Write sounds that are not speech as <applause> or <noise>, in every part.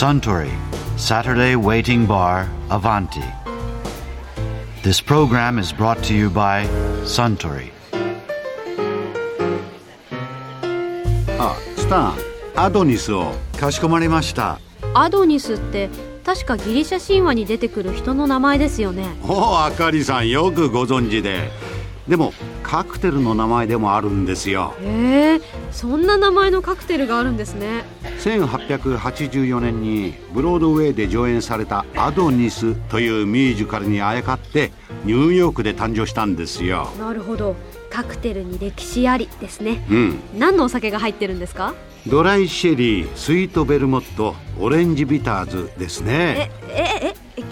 Suntory Saturday Waiting Bar Avanti. This program is brought to you by Suntory. あスタンアドニスをかしこまりました。アドニスって確かギリシャ神話に出てくる人の名前ですよねおおあかりさんよくご存知ででもカクテルの名前でもあるんですよ。へえそんな名前のカクテルがあるんですね。1884年にブロードウェイで上演された「アドニス」というミュージカルにあやかってニューヨークで誕生したんですよ。なるほど。カクテルに歴史ありですね。うん。何のお酒が入ってるんですか？ドライシェリースイートベルモットオレンジビターズですね。えええ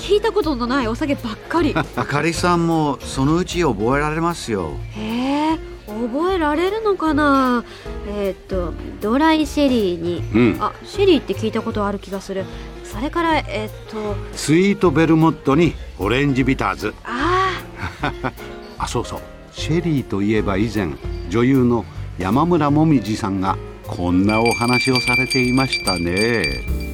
聞いたことのないお酒ばっかり。<laughs> あかりさんもそのうち覚えられますよ。へえ覚えられるのかな？えーっとドライシェリーに。うん。あシェリーって聞いたことある気がする。それからえーっとスイートベルモットにオレンジビターズ。あ <laughs> あそうそう。シェリーといえば以前女優の山村もみじさんがこんなお話をされていましたね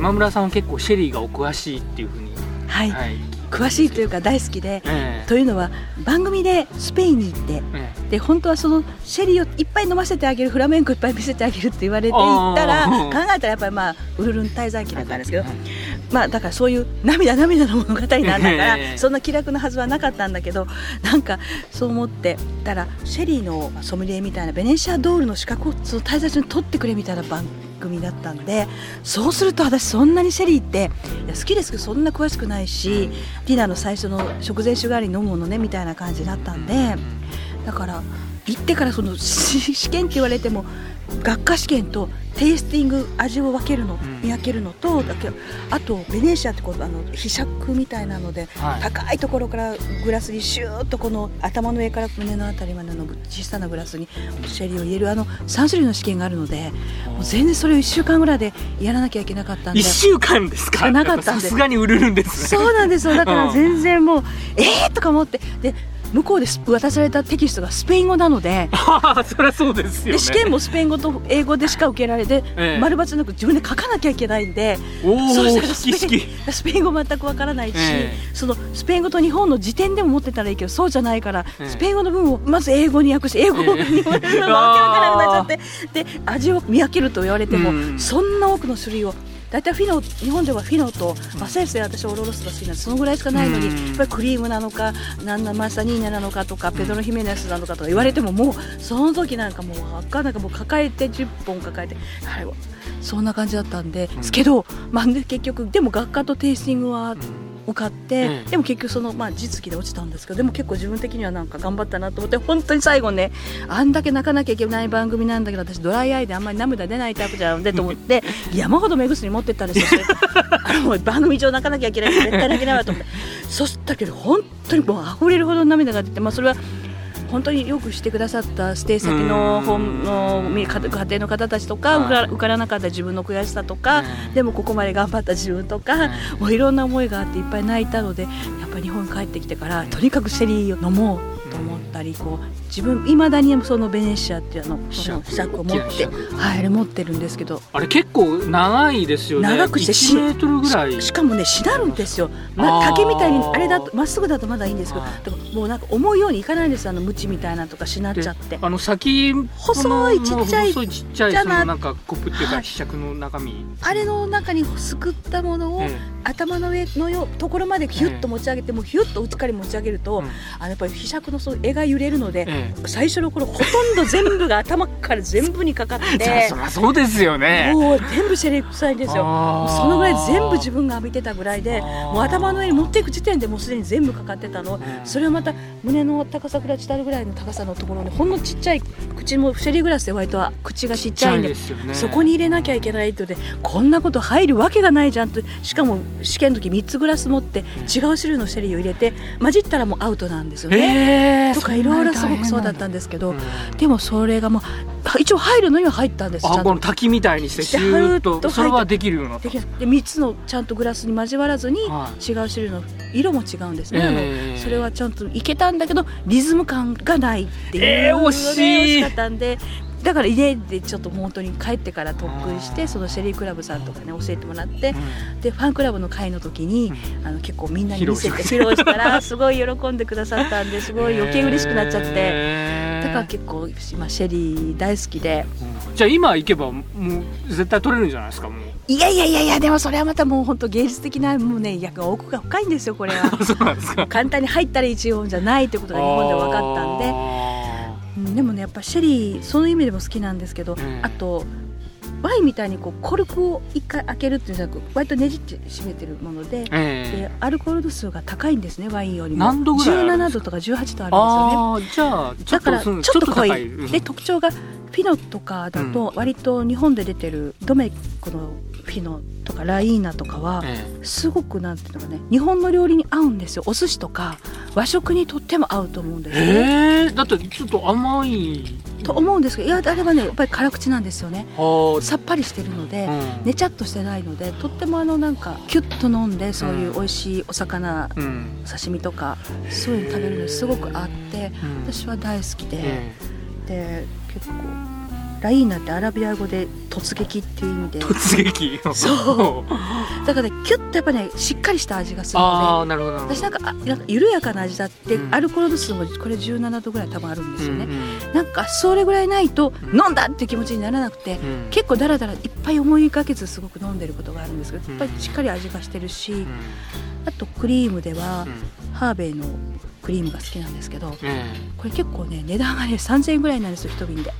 山村さんは結構シェリーがお詳しいっていうふうに、はい、はい。詳しいというか大好きでええ。というのは番組でスペインに行ってえで本当はそのシェリーをいっぱい飲ませてあげるフラメンコいっぱい見せてあげるって言われて行ったら考えたらやっぱりまあウルルン滞在期だったんですけどまあだからそういう涙涙の物語なんだから <laughs> ええ。そんな気楽なはずはなかったんだけどなんかそう思ってたらシェリーのソムリエみたいなベネシアドールの資格をその滞在中に取ってくれみたいな番組だったんでそうすると私そんなにシェリーっていや好きですけどそんな詳しくないしディナーの最初の食前酒代わりに飲むものねみたいな感じだったんでだから行ってからそのし <laughs> 試験って言われても学科試験とテイスティング味を分けるの、ん。見分けるのとだけあとベネシアってこうあの被釈みたいなので、はい。高いところからグラスにシューッとこの頭の上から胸のあたりまでの小さなグラスにシェリーを入れるあの3種類の試験があるのでもう全然それを1週間ぐらいでやらなきゃいけなかったんで。一週間ですか？なかったんで。さすがに売れるんですね。そうなんですよ。だから全然もうえーとか思って。で向こうで渡されたテキストがスペイン語なのでああそりゃそうですよね。で試験もスペイン語と英語でしか受けられて、ええ。丸抜なく自分で書かなきゃいけないんでそうしたらスペイン語全くわからないし、えそのスペイン語と日本の辞典でも持ってたらいいけどそうじゃないから、ええ。スペイン語の文をまず英語に訳して英語をええ日本語に訳わからなくなっちゃってで味を見分けると言われても、うん。そんな多くの種類を大体フィノ日本ではフィノと、まあ、先生私オロロスが好きなんでそのぐらいしかないのに、うん。やっぱりクリームなのかなんなマサニーニャなのかとかペドロヒメネスなのかとか言われてももうその時なんかもう分かんないかもう抱えて10本抱えてはいそんな感じだったんで、ですけど、まあ、で結局でも学科とテイスティングは受かって、うん。でも結局その、まあ、実技で落ちたんですけどでも結構自分的にはなんか頑張ったなと思って本当に最後ねあんだけ泣かなきゃいけない番組なんだけど私ドライアイであんまり涙出ないタイプじゃんでと思って山ほど目薬持ってったんですよ <laughs> 番組上泣かなきゃいけない絶対泣けないわと思って。そしたけど本当にもう溢れるほど涙が出て、まあ、それは本当によくしてくださったステイ先の本のみ家家庭の方たちとか、はい。受からなかった自分の悔しさとか、うん。でもここまで頑張った自分とか、もういろんな思いがあっていっぱい泣いたのでやっぱり日本に帰ってきてからとにかくシェリーを飲もうと思ったりこう自分いまだにそのベネシアっていうのひしゃくひしゃくを持ってはいあれ持ってるんですけど。あれ結構長いですよね。長くしてし1メートルぐらい。ししかもねしなるんですよ、ま竹みたいにあれだとまっすぐだとまだいいんですけどはい。でももうなんか思うようにいかないんです。よあのムチみたいなのとかしなっちゃってあの先細いちっちゃい細いちっちゃいじゃなそのなんかコップっていうはいかひしゃくの中身。あれの中にすくったものを、え頭の上のよところまでヒュッと持ち上げて、もうヒュッと内から持ち上げると、うん。あのやっぱりひしゃくのそう絵が揺れるので、え最初の頃ほとんど全部が頭から全部にかかって <laughs> そりゃそうですよね。もう全部セレブ臭いんですよ。そのぐらい全部自分が浴びてたぐらいでもう頭の上に持っていく時点でもうすでに全部かかってたの、んそれをまた胸の高さから下ぐらいの高さのところにほんのちっちゃい口もシェリーグラスで割と口がちっちゃいんでね。そこに入れなきゃいけないって言ってこんなこと入るわけがないじゃんとしかも試験の時3つグラス持って違う種類のシェリーを入れて混じったらもうアウトなんですよね。えーとかいろいろすごくそうだったんですけど、でもそれがもう一応入るのには入ったんですあこの滝みたいにしてシューととそれはできるようになったできる。で3つのちゃんとグラスに交わらずに違うは種類の色も違うんですね、えそれはちゃんといけたんだけどリズム感がないっていうえー惜しい。ね惜しかったんでだから家でちょっと本当に帰ってから特訓してそのシェリークラブさんとかね教えてもらってでファンクラブの会の時にあの結構みんなに見せて披露したらすごい喜んでくださったんですごい余計嬉しくなっちゃって。てだから結構今シェリー大好きで。じゃあ今行けばもう絶対取れるんじゃないですかもう。いやいやいやいやでもそれはまたもう本当芸術的なもうね役が奥が深いんですよこれは。<laughs> 簡単に入ったら一音じゃないってことが日本で分かったんで。あうんでもねやっぱシェリーその意味でも好きなんですけど、ん。あとワインみたいにこうコルクを一回開けるっていうんじゃなく割とねじって閉めてるものでーえ。でアルコール度数が高いんですねワインよりも。何度ぐらいあるんですか？17度とか18度あるんですよね。ああじゃあちょっとだからちょっとと濃い。高い。うんで特徴がフィノとかだと割と日本で出てるドメこのフィノとかライーナとかはえ。すごくなんていうのかね日本の料理に合うんですよ。お寿司とか和食にとっても合うと思うんですね。えー。だってちょっと甘い。と思うんですけどいやあれはねやっぱり辛口なんですよね。あさっぱりしてるので、うん。ねちゃっとしてないのでとってもあのなんかキュッと飲んでそういう美味しいお魚、うん。刺身とかそういうの食べるのにすごく合ってうん。私は大好きで、え。で結構ライーナってアラビア語で突撃っていう意味で。え突撃？そう。だからねキュッとやっぱねしっかりした味がするのああなるほどなるほど。で私なんかあなんか緩やかな味だって、うん。アルコール度数もこれ17度ぐらい多分あるんですよね、うんうんなんかそれぐらいないとうん飲んだっていう気持ちにならなくて、うん。結構だらだらいっぱい思いがけずすごく飲んでることがあるんですけどうん。やっぱりしっかり味がしてるし、うん。あとクリームではうん。ハーベイのクリームが好きなんですけどえこれ結構ね値段がね3000円ぐらいなんですよ一瓶で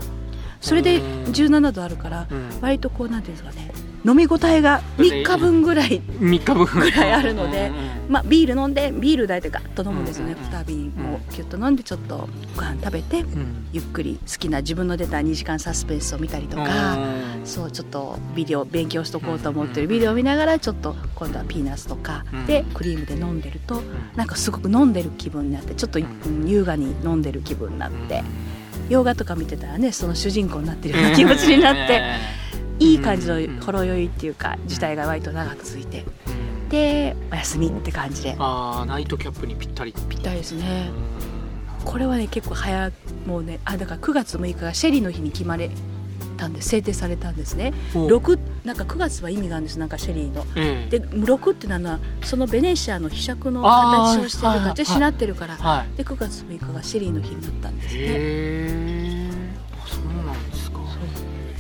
それでうん。17度あるから割とこうなんていうんですかね飲み応えが3日分ぐらい三日分ぐらい。あるのでまあビール飲んでビール大体ガッと飲むんですよね。うんうんうん。2瓶もキュッと飲んでちょっとご飯食べてうん。ゆっくり好きな自分の出た2時間サスペンスを見たりとかうん。そうちょっとビデオ勉強しとこうと思ってるビデオを見ながらちょっと今度はピーナッツとかでクリームで飲んでるとなんかすごく飲んでる気分になってちょっとうん。優雅に飲んでる気分になって洋画とか見てたらねその主人公になってるような気持ちになっていい感じのほろ酔いっていうか自体が割と長く続いてうん。でお休みって感じで。ああナイトキャップにぴったり。ぴったりですね。うん。これはね結構早もうねあだから9月6日がシェリーの日に決まれたんで制定されたんですね。お6なんか9月は意味があるんです。なんかシェリーの。ええで6っていうのはそのベネシアの被釈の形をしてるはいはい形になってるからはい。で9月6日がシェリーの日になったんですね。へそうなんですか。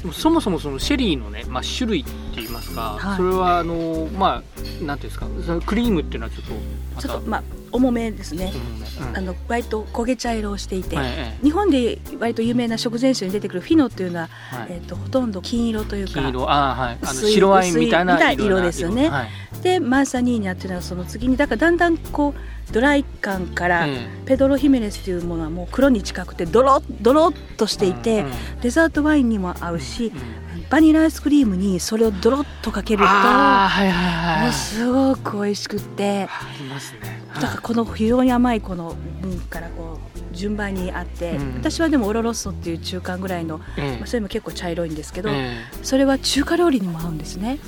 でもそもそもそのシェリーのね、まあ、種類って言いますか、はい。それはあのまあなんていうんですかクリームっていうのはちょっとちょっとまあ重めですね。うん。うんあの割と焦げ茶色をしていて、はいええ。日本で割と有名な食前酒に出てくるフィノっていうのは、はい。えー、とほとんど金色というか金色。あーはい。あの白ワインみたいな色ですよね。はい。でマンサニーニャっていうのはその次にだからだんだんこうドライ感から、えペドロヒメネスっていうものはもう黒に近くてドロッドロッとしていて、うんうん。デザートワインにも合うし、うんバニラアイスクリームにそれをドロッとかけるとはいはいはい。もうすごく美味しくって。ありますね。だからこの非常に甘いこの分からこう順番にあって、うん。私はでもオロロッソっていう中間ぐらいの、ええまあ、それも結構茶色いんですけど、ええそれは中華料理にも合うんですね。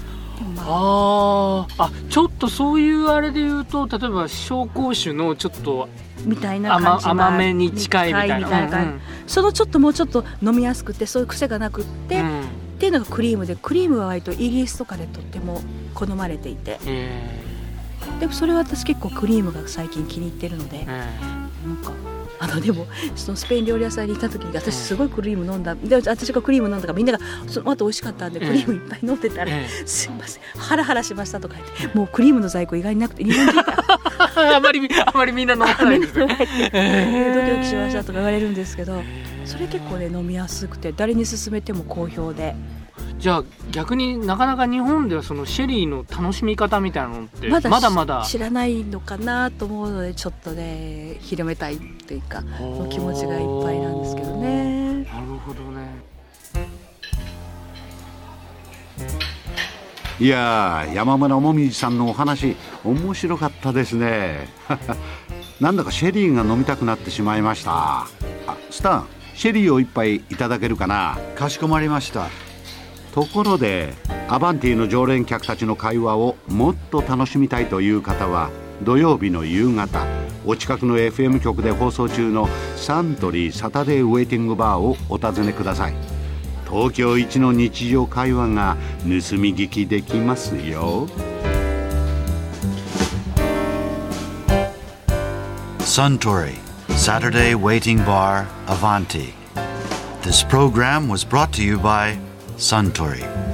まああちょっとそういうあれで言うと例えば紹興酒のちょっとみたいな感甘じ甘めに近いみたいな。みたいな感じ。そのちょっともうちょっと飲みやすくてそういう癖がなくって、うんうんっていうのがクリームでクリームは割とイギリスとかでとっても好まれていて。えでもそれは私結構クリームが最近気に入ってるのでええなんかあのでもそのスペイン料理屋さんに行った時に私すごいクリーム飲んだで私がクリーム飲んだからみんながその後美味しかったんでうんクリームいっぱい飲んでたらえ「すいませんハラハラしました」とか言ってもうクリームの在庫意外になくて日本人 <laughs> あまりあまりみんな飲まない。ですね。ドキドキしましたとか言われるんですけどそれ結構ね飲みやすくて誰に勧めても好評でじゃあ逆になかなか日本ではそのシェリーの楽しみ方みたいなのってままだだまだ知らないのかなと思うのでちょっとね広めたいというか気持ちがいっぱいなんですけどね。なるほどね。いやー山村もみじさんのお話面白かったですね <laughs> なんだかシェリーが飲みたくなってしまいましたあスタンシェリーを一杯いただけるかなかしこまりましたところでアバンティの常連客たちの会話をもっと楽しみたいという方は土曜日の夕方お近くの FM 局で放送中のサントリーサタデーウェイティングバーをお尋ねください。東京一の日常会話が盗み聞きできますよ。サントリーサタデーウェイティングバーアバンティ This program was brought to you by Suntory.